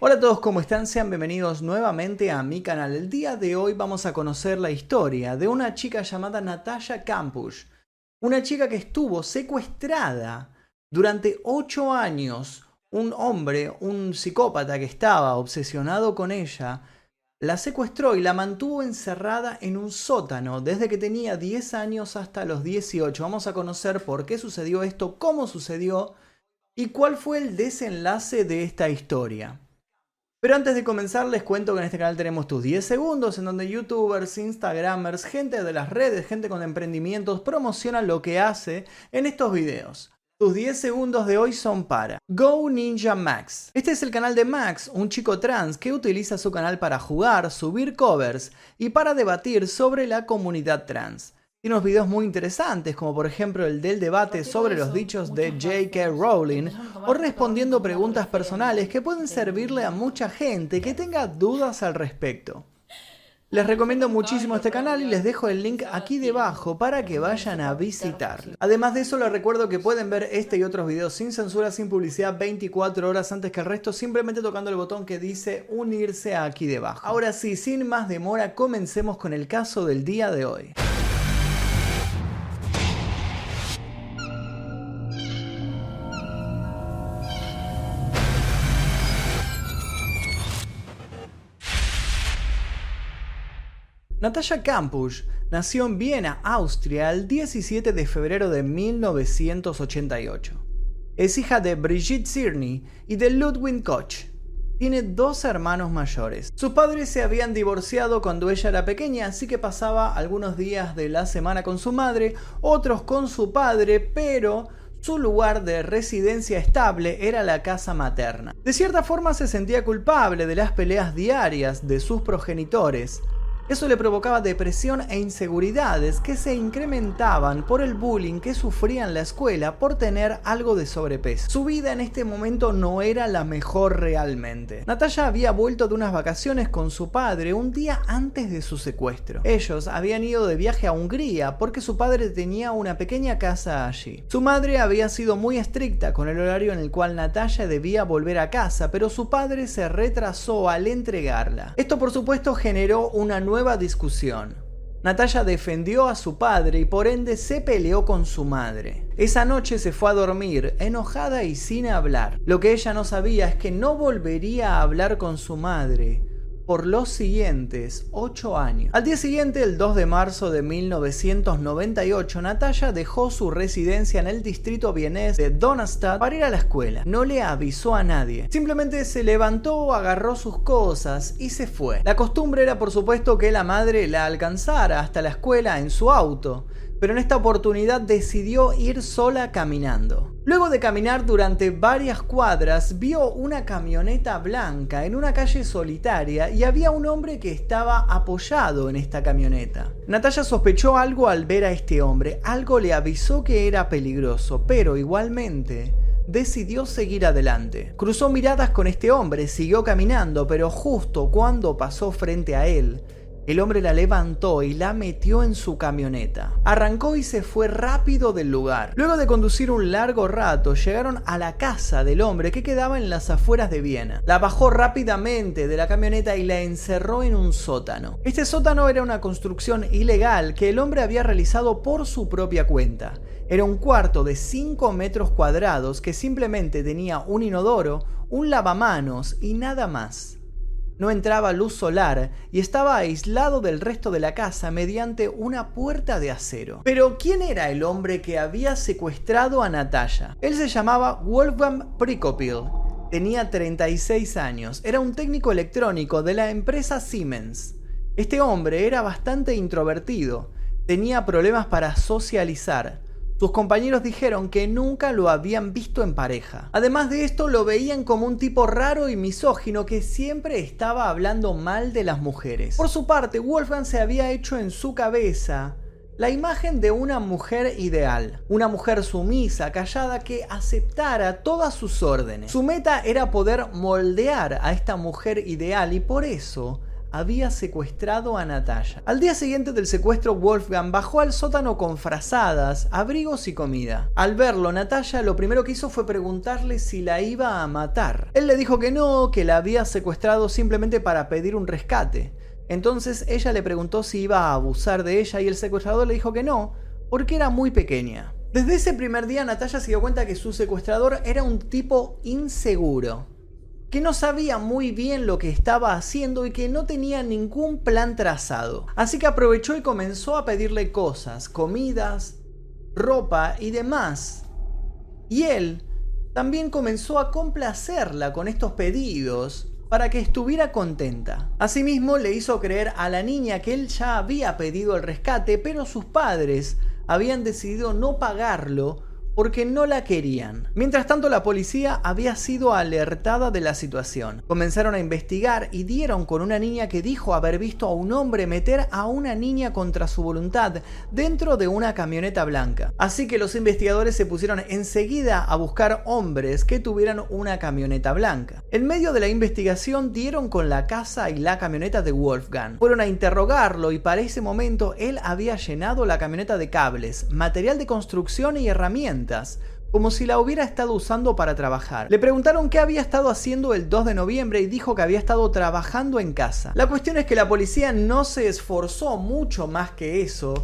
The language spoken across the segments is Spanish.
Hola a todos, ¿cómo están? Sean bienvenidos nuevamente a mi canal. El día de hoy vamos a conocer la historia de una chica llamada Natasha Campush. Una chica que estuvo secuestrada durante 8 años. Un hombre, un psicópata que estaba obsesionado con ella, la secuestró y la mantuvo encerrada en un sótano desde que tenía 10 años hasta los 18. Vamos a conocer por qué sucedió esto, cómo sucedió y cuál fue el desenlace de esta historia. Pero antes de comenzar les cuento que en este canal tenemos tus 10 segundos en donde youtubers, instagramers, gente de las redes, gente con emprendimientos promocionan lo que hace en estos videos. Tus 10 segundos de hoy son para Go Ninja Max. Este es el canal de Max, un chico trans que utiliza su canal para jugar, subir covers y para debatir sobre la comunidad trans. Tiene unos videos muy interesantes, como por ejemplo el del debate sobre los dichos de J.K. Rowling, o respondiendo preguntas personales que pueden servirle a mucha gente que tenga dudas al respecto. Les recomiendo muchísimo este canal y les dejo el link aquí debajo para que vayan a visitarlo. Además de eso les recuerdo que pueden ver este y otros videos sin censura, sin publicidad, 24 horas antes que el resto, simplemente tocando el botón que dice unirse aquí debajo. Ahora sí, sin más demora, comencemos con el caso del día de hoy. Natasha Kampusch nació en Viena, Austria, el 17 de febrero de 1988. Es hija de Brigitte Zirny y de Ludwig Koch. Tiene dos hermanos mayores. Sus padres se habían divorciado cuando ella era pequeña, así que pasaba algunos días de la semana con su madre, otros con su padre, pero su lugar de residencia estable era la casa materna. De cierta forma se sentía culpable de las peleas diarias de sus progenitores, eso le provocaba depresión e inseguridades que se incrementaban por el bullying que sufría en la escuela por tener algo de sobrepeso. Su vida en este momento no era la mejor realmente. Natalia había vuelto de unas vacaciones con su padre un día antes de su secuestro. Ellos habían ido de viaje a Hungría porque su padre tenía una pequeña casa allí. Su madre había sido muy estricta con el horario en el cual Natalia debía volver a casa, pero su padre se retrasó al entregarla. Esto por supuesto generó una nueva nueva discusión. Natalia defendió a su padre y por ende se peleó con su madre. Esa noche se fue a dormir, enojada y sin hablar. Lo que ella no sabía es que no volvería a hablar con su madre por los siguientes ocho años. Al día siguiente, el 2 de marzo de 1998, Natalia dejó su residencia en el distrito vienés de Donnerstadt para ir a la escuela. No le avisó a nadie. Simplemente se levantó, agarró sus cosas y se fue. La costumbre era, por supuesto, que la madre la alcanzara hasta la escuela en su auto pero en esta oportunidad decidió ir sola caminando. Luego de caminar durante varias cuadras, vio una camioneta blanca en una calle solitaria y había un hombre que estaba apoyado en esta camioneta. Natalia sospechó algo al ver a este hombre, algo le avisó que era peligroso, pero igualmente decidió seguir adelante. Cruzó miradas con este hombre, siguió caminando, pero justo cuando pasó frente a él, el hombre la levantó y la metió en su camioneta. Arrancó y se fue rápido del lugar. Luego de conducir un largo rato, llegaron a la casa del hombre que quedaba en las afueras de Viena. La bajó rápidamente de la camioneta y la encerró en un sótano. Este sótano era una construcción ilegal que el hombre había realizado por su propia cuenta. Era un cuarto de 5 metros cuadrados que simplemente tenía un inodoro, un lavamanos y nada más no entraba luz solar y estaba aislado del resto de la casa mediante una puerta de acero. Pero ¿quién era el hombre que había secuestrado a Natalia? Él se llamaba Wolfgang Prikopil. Tenía 36 años, era un técnico electrónico de la empresa Siemens. Este hombre era bastante introvertido, tenía problemas para socializar, sus compañeros dijeron que nunca lo habían visto en pareja. Además de esto, lo veían como un tipo raro y misógino que siempre estaba hablando mal de las mujeres. Por su parte, Wolfgang se había hecho en su cabeza la imagen de una mujer ideal, una mujer sumisa, callada, que aceptara todas sus órdenes. Su meta era poder moldear a esta mujer ideal y por eso había secuestrado a Natalia. Al día siguiente del secuestro, Wolfgang bajó al sótano con frazadas, abrigos y comida. Al verlo, Natalia lo primero que hizo fue preguntarle si la iba a matar. Él le dijo que no, que la había secuestrado simplemente para pedir un rescate. Entonces ella le preguntó si iba a abusar de ella y el secuestrador le dijo que no, porque era muy pequeña. Desde ese primer día Natalia se dio cuenta que su secuestrador era un tipo inseguro, que no sabía muy bien lo que estaba haciendo y que no tenía ningún plan trazado. Así que aprovechó y comenzó a pedirle cosas, comidas, ropa y demás. Y él también comenzó a complacerla con estos pedidos para que estuviera contenta. Asimismo, le hizo creer a la niña que él ya había pedido el rescate, pero sus padres habían decidido no pagarlo porque no la querían. Mientras tanto, la policía había sido alertada de la situación. Comenzaron a investigar y dieron con una niña que dijo haber visto a un hombre meter a una niña contra su voluntad dentro de una camioneta blanca. Así que los investigadores se pusieron enseguida a buscar hombres que tuvieran una camioneta blanca. En medio de la investigación dieron con la casa y la camioneta de Wolfgang. Fueron a interrogarlo y para ese momento él había llenado la camioneta de cables, material de construcción y herramientas como si la hubiera estado usando para trabajar. Le preguntaron qué había estado haciendo el 2 de noviembre y dijo que había estado trabajando en casa. La cuestión es que la policía no se esforzó mucho más que eso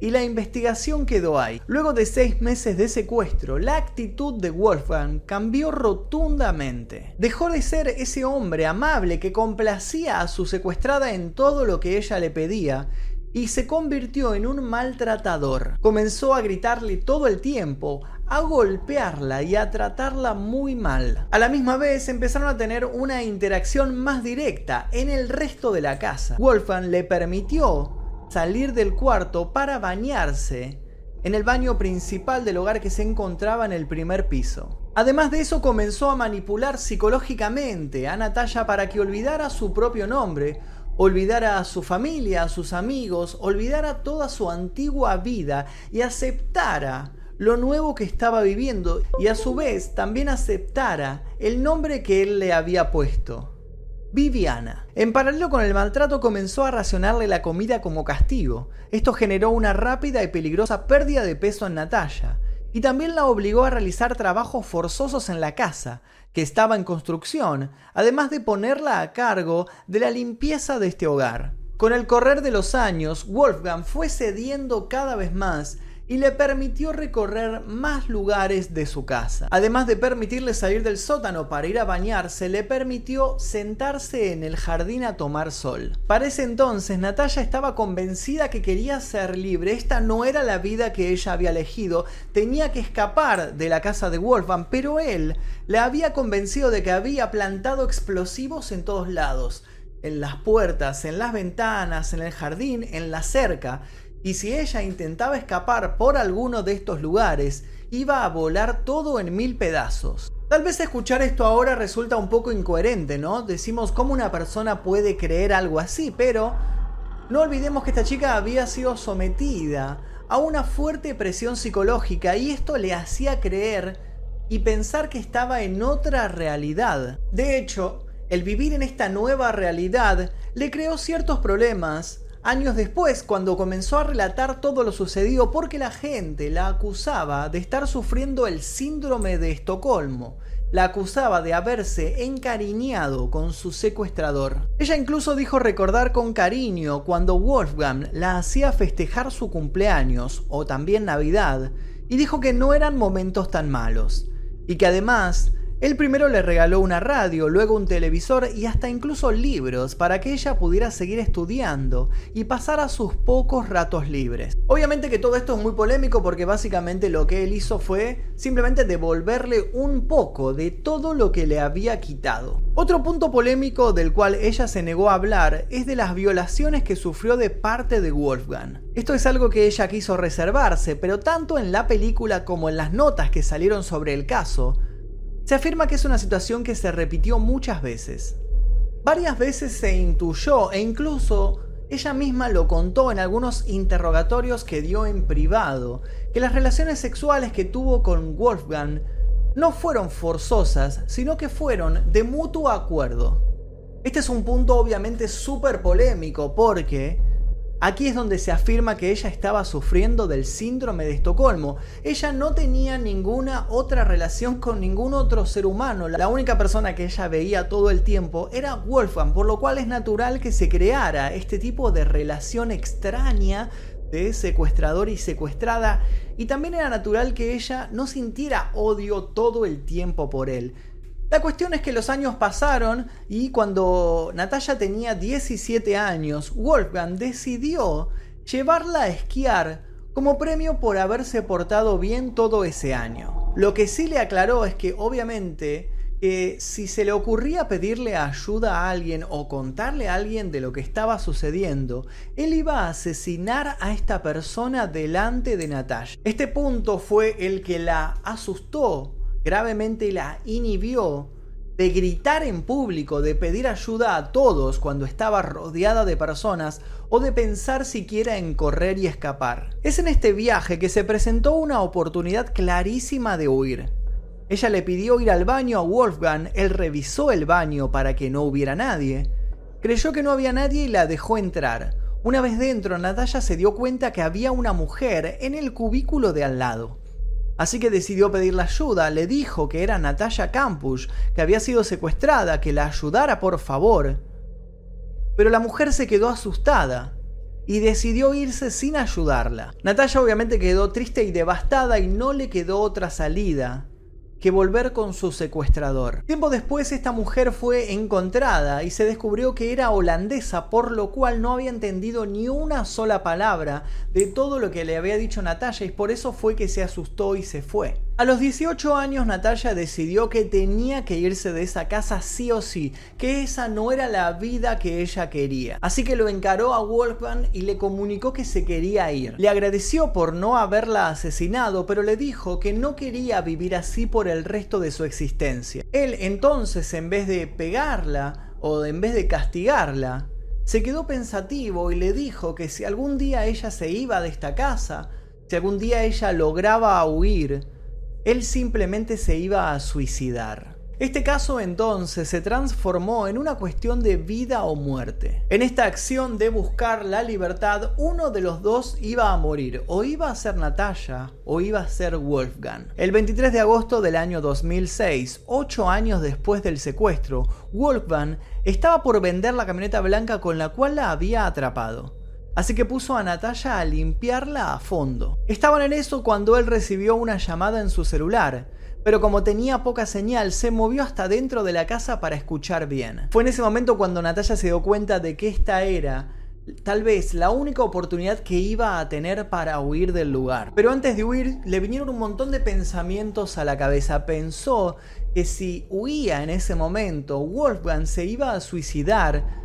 y la investigación quedó ahí. Luego de seis meses de secuestro, la actitud de Wolfgang cambió rotundamente. Dejó de ser ese hombre amable que complacía a su secuestrada en todo lo que ella le pedía y se convirtió en un maltratador. Comenzó a gritarle todo el tiempo, a golpearla y a tratarla muy mal. A la misma vez empezaron a tener una interacción más directa en el resto de la casa. Wolfgang le permitió salir del cuarto para bañarse en el baño principal del hogar que se encontraba en el primer piso. Además de eso comenzó a manipular psicológicamente a Natalia para que olvidara su propio nombre, olvidara a su familia, a sus amigos, olvidara toda su antigua vida y aceptara lo nuevo que estaba viviendo y a su vez también aceptara el nombre que él le había puesto. Viviana. En paralelo con el maltrato comenzó a racionarle la comida como castigo. Esto generó una rápida y peligrosa pérdida de peso en Natalia y también la obligó a realizar trabajos forzosos en la casa, que estaba en construcción, además de ponerla a cargo de la limpieza de este hogar. Con el correr de los años, Wolfgang fue cediendo cada vez más y le permitió recorrer más lugares de su casa. Además de permitirle salir del sótano para ir a bañarse, le permitió sentarse en el jardín a tomar sol. Para ese entonces, Natalia estaba convencida que quería ser libre. Esta no era la vida que ella había elegido. Tenía que escapar de la casa de Wolfgang, pero él le había convencido de que había plantado explosivos en todos lados en las puertas, en las ventanas, en el jardín, en la cerca, y si ella intentaba escapar por alguno de estos lugares, iba a volar todo en mil pedazos. Tal vez escuchar esto ahora resulta un poco incoherente, ¿no? Decimos cómo una persona puede creer algo así, pero no olvidemos que esta chica había sido sometida a una fuerte presión psicológica y esto le hacía creer y pensar que estaba en otra realidad. De hecho, el vivir en esta nueva realidad le creó ciertos problemas años después, cuando comenzó a relatar todo lo sucedido porque la gente la acusaba de estar sufriendo el síndrome de Estocolmo, la acusaba de haberse encariñado con su secuestrador. Ella incluso dijo recordar con cariño cuando Wolfgang la hacía festejar su cumpleaños o también Navidad, y dijo que no eran momentos tan malos, y que además él primero le regaló una radio, luego un televisor y hasta incluso libros para que ella pudiera seguir estudiando y pasar a sus pocos ratos libres. Obviamente que todo esto es muy polémico porque básicamente lo que él hizo fue simplemente devolverle un poco de todo lo que le había quitado. Otro punto polémico del cual ella se negó a hablar es de las violaciones que sufrió de parte de Wolfgang. Esto es algo que ella quiso reservarse, pero tanto en la película como en las notas que salieron sobre el caso, se afirma que es una situación que se repitió muchas veces. Varias veces se intuyó e incluso ella misma lo contó en algunos interrogatorios que dio en privado, que las relaciones sexuales que tuvo con Wolfgang no fueron forzosas, sino que fueron de mutuo acuerdo. Este es un punto obviamente súper polémico porque Aquí es donde se afirma que ella estaba sufriendo del síndrome de Estocolmo. Ella no tenía ninguna otra relación con ningún otro ser humano. La única persona que ella veía todo el tiempo era Wolfgang, por lo cual es natural que se creara este tipo de relación extraña de secuestrador y secuestrada. Y también era natural que ella no sintiera odio todo el tiempo por él. La cuestión es que los años pasaron y cuando Natalia tenía 17 años, Wolfgang decidió llevarla a esquiar como premio por haberse portado bien todo ese año. Lo que sí le aclaró es que obviamente que si se le ocurría pedirle ayuda a alguien o contarle a alguien de lo que estaba sucediendo, él iba a asesinar a esta persona delante de Natalia. Este punto fue el que la asustó gravemente la inhibió de gritar en público, de pedir ayuda a todos cuando estaba rodeada de personas o de pensar siquiera en correr y escapar. Es en este viaje que se presentó una oportunidad clarísima de huir. Ella le pidió ir al baño a Wolfgang, él revisó el baño para que no hubiera nadie, creyó que no había nadie y la dejó entrar. Una vez dentro, Natalia se dio cuenta que había una mujer en el cubículo de al lado. Así que decidió pedirle ayuda, le dijo que era Natalia Campus, que había sido secuestrada, que la ayudara por favor. Pero la mujer se quedó asustada y decidió irse sin ayudarla. Natalia obviamente quedó triste y devastada y no le quedó otra salida que volver con su secuestrador. Tiempo después esta mujer fue encontrada y se descubrió que era holandesa, por lo cual no había entendido ni una sola palabra de todo lo que le había dicho Natalia y por eso fue que se asustó y se fue. A los 18 años Natalia decidió que tenía que irse de esa casa sí o sí, que esa no era la vida que ella quería. Así que lo encaró a Wolfgang y le comunicó que se quería ir. Le agradeció por no haberla asesinado, pero le dijo que no quería vivir así por el resto de su existencia. Él entonces, en vez de pegarla o en vez de castigarla, se quedó pensativo y le dijo que si algún día ella se iba de esta casa, si algún día ella lograba huir, él simplemente se iba a suicidar. Este caso entonces se transformó en una cuestión de vida o muerte. En esta acción de buscar la libertad, uno de los dos iba a morir, o iba a ser Natalia o iba a ser Wolfgang. El 23 de agosto del año 2006, ocho años después del secuestro, Wolfgang estaba por vender la camioneta blanca con la cual la había atrapado así que puso a Natalia a limpiarla a fondo. Estaban en eso cuando él recibió una llamada en su celular, pero como tenía poca señal, se movió hasta dentro de la casa para escuchar bien. Fue en ese momento cuando Natalia se dio cuenta de que esta era tal vez la única oportunidad que iba a tener para huir del lugar. Pero antes de huir le vinieron un montón de pensamientos a la cabeza. Pensó que si huía en ese momento, Wolfgang se iba a suicidar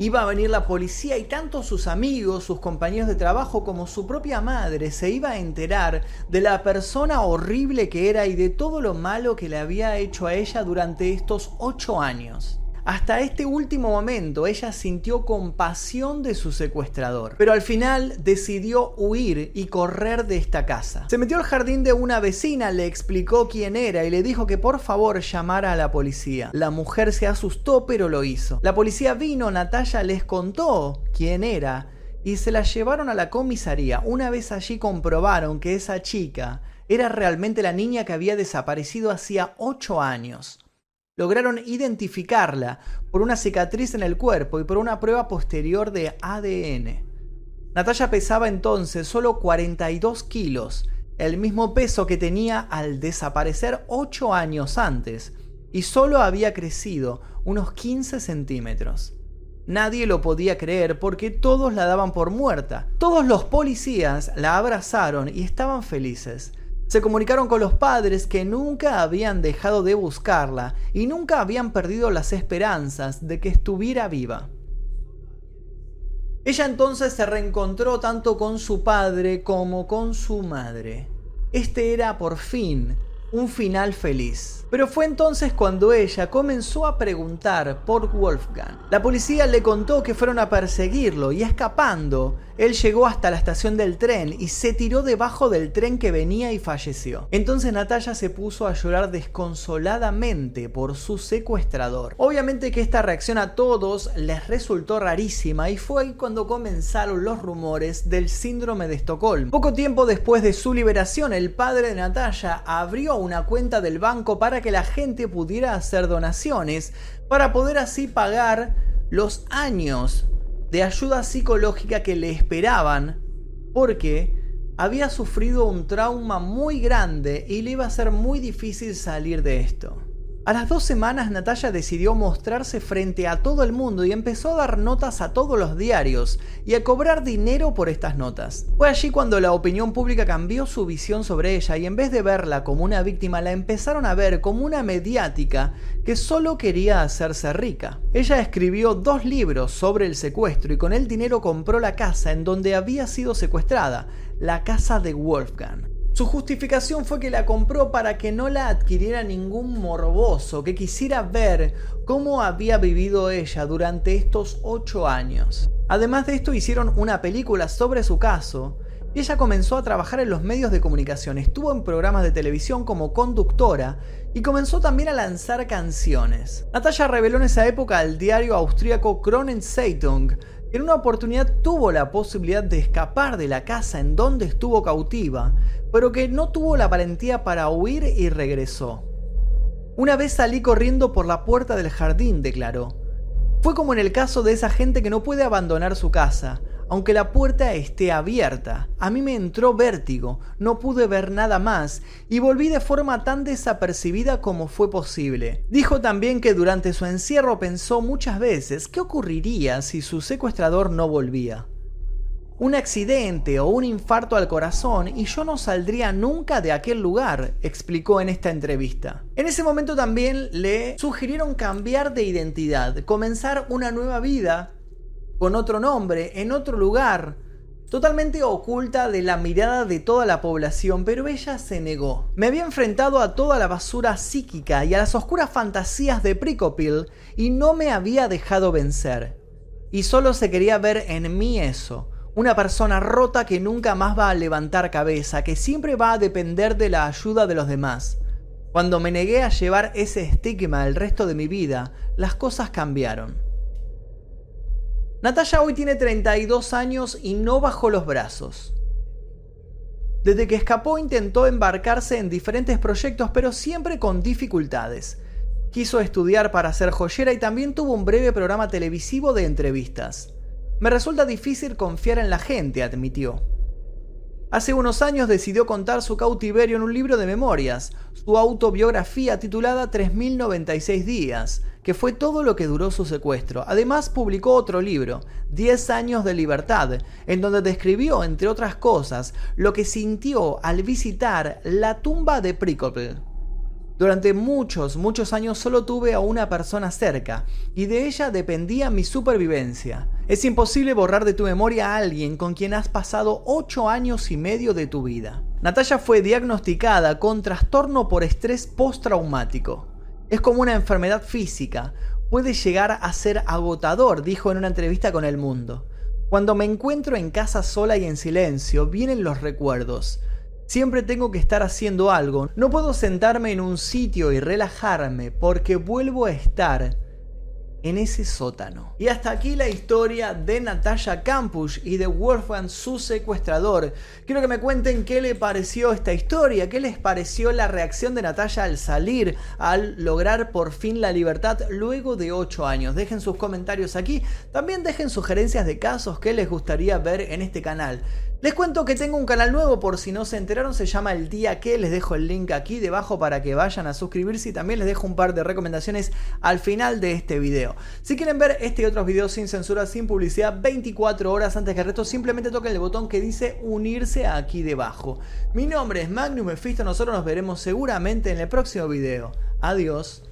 Iba a venir la policía y tanto sus amigos, sus compañeros de trabajo como su propia madre se iba a enterar de la persona horrible que era y de todo lo malo que le había hecho a ella durante estos ocho años. Hasta este último momento ella sintió compasión de su secuestrador, pero al final decidió huir y correr de esta casa. Se metió al jardín de una vecina, le explicó quién era y le dijo que por favor llamara a la policía. La mujer se asustó pero lo hizo. La policía vino, Natalia les contó quién era y se la llevaron a la comisaría. Una vez allí comprobaron que esa chica era realmente la niña que había desaparecido hacía ocho años lograron identificarla por una cicatriz en el cuerpo y por una prueba posterior de ADN. Natalia pesaba entonces solo 42 kilos, el mismo peso que tenía al desaparecer 8 años antes, y solo había crecido unos 15 centímetros. Nadie lo podía creer porque todos la daban por muerta. Todos los policías la abrazaron y estaban felices. Se comunicaron con los padres que nunca habían dejado de buscarla y nunca habían perdido las esperanzas de que estuviera viva. Ella entonces se reencontró tanto con su padre como con su madre. Este era por fin un final feliz. Pero fue entonces cuando ella comenzó a preguntar por Wolfgang. La policía le contó que fueron a perseguirlo y escapando, él llegó hasta la estación del tren y se tiró debajo del tren que venía y falleció. Entonces Natalia se puso a llorar desconsoladamente por su secuestrador. Obviamente que esta reacción a todos les resultó rarísima y fue ahí cuando comenzaron los rumores del síndrome de Estocolmo. Poco tiempo después de su liberación, el padre de Natalia abrió una cuenta del banco para que la gente pudiera hacer donaciones, para poder así pagar los años de ayuda psicológica que le esperaban, porque había sufrido un trauma muy grande y le iba a ser muy difícil salir de esto. A las dos semanas Natalia decidió mostrarse frente a todo el mundo y empezó a dar notas a todos los diarios y a cobrar dinero por estas notas. Fue allí cuando la opinión pública cambió su visión sobre ella y en vez de verla como una víctima la empezaron a ver como una mediática que solo quería hacerse rica. Ella escribió dos libros sobre el secuestro y con el dinero compró la casa en donde había sido secuestrada, la casa de Wolfgang. Su justificación fue que la compró para que no la adquiriera ningún morboso que quisiera ver cómo había vivido ella durante estos ocho años. Además de esto hicieron una película sobre su caso y ella comenzó a trabajar en los medios de comunicación, estuvo en programas de televisión como conductora y comenzó también a lanzar canciones. Natalia reveló en esa época al diario austríaco Kronen Zeitung en una oportunidad tuvo la posibilidad de escapar de la casa en donde estuvo cautiva, pero que no tuvo la valentía para huir y regresó. Una vez salí corriendo por la puerta del jardín, declaró. Fue como en el caso de esa gente que no puede abandonar su casa, aunque la puerta esté abierta. A mí me entró vértigo, no pude ver nada más y volví de forma tan desapercibida como fue posible. Dijo también que durante su encierro pensó muchas veces qué ocurriría si su secuestrador no volvía. Un accidente o un infarto al corazón y yo no saldría nunca de aquel lugar, explicó en esta entrevista. En ese momento también le sugirieron cambiar de identidad, comenzar una nueva vida con otro nombre, en otro lugar, totalmente oculta de la mirada de toda la población, pero ella se negó. Me había enfrentado a toda la basura psíquica y a las oscuras fantasías de Pricopil y no me había dejado vencer. Y solo se quería ver en mí eso, una persona rota que nunca más va a levantar cabeza, que siempre va a depender de la ayuda de los demás. Cuando me negué a llevar ese estigma el resto de mi vida, las cosas cambiaron. Natalia hoy tiene 32 años y no bajó los brazos. Desde que escapó intentó embarcarse en diferentes proyectos pero siempre con dificultades. Quiso estudiar para ser joyera y también tuvo un breve programa televisivo de entrevistas. Me resulta difícil confiar en la gente, admitió. Hace unos años decidió contar su cautiverio en un libro de memorias, su autobiografía titulada 3096 días, que fue todo lo que duró su secuestro. Además publicó otro libro, 10 años de libertad, en donde describió, entre otras cosas, lo que sintió al visitar la tumba de Pricopel. Durante muchos, muchos años solo tuve a una persona cerca, y de ella dependía mi supervivencia. Es imposible borrar de tu memoria a alguien con quien has pasado 8 años y medio de tu vida. Natalia fue diagnosticada con trastorno por estrés postraumático. Es como una enfermedad física, puede llegar a ser agotador, dijo en una entrevista con El Mundo. Cuando me encuentro en casa sola y en silencio, vienen los recuerdos. Siempre tengo que estar haciendo algo. No puedo sentarme en un sitio y relajarme porque vuelvo a estar en ese sótano. Y hasta aquí la historia de Natalia Campus y de Wolfgang, su secuestrador. Quiero que me cuenten qué le pareció esta historia, qué les pareció la reacción de Natalia al salir, al lograr por fin la libertad luego de 8 años. Dejen sus comentarios aquí. También dejen sugerencias de casos que les gustaría ver en este canal. Les cuento que tengo un canal nuevo por si no se enteraron, se llama El Día Que, les dejo el link aquí debajo para que vayan a suscribirse y también les dejo un par de recomendaciones al final de este video. Si quieren ver este y otros videos sin censura, sin publicidad, 24 horas antes que el resto, simplemente toquen el botón que dice unirse aquí debajo. Mi nombre es Magnum Mephisto, nosotros nos veremos seguramente en el próximo video. Adiós.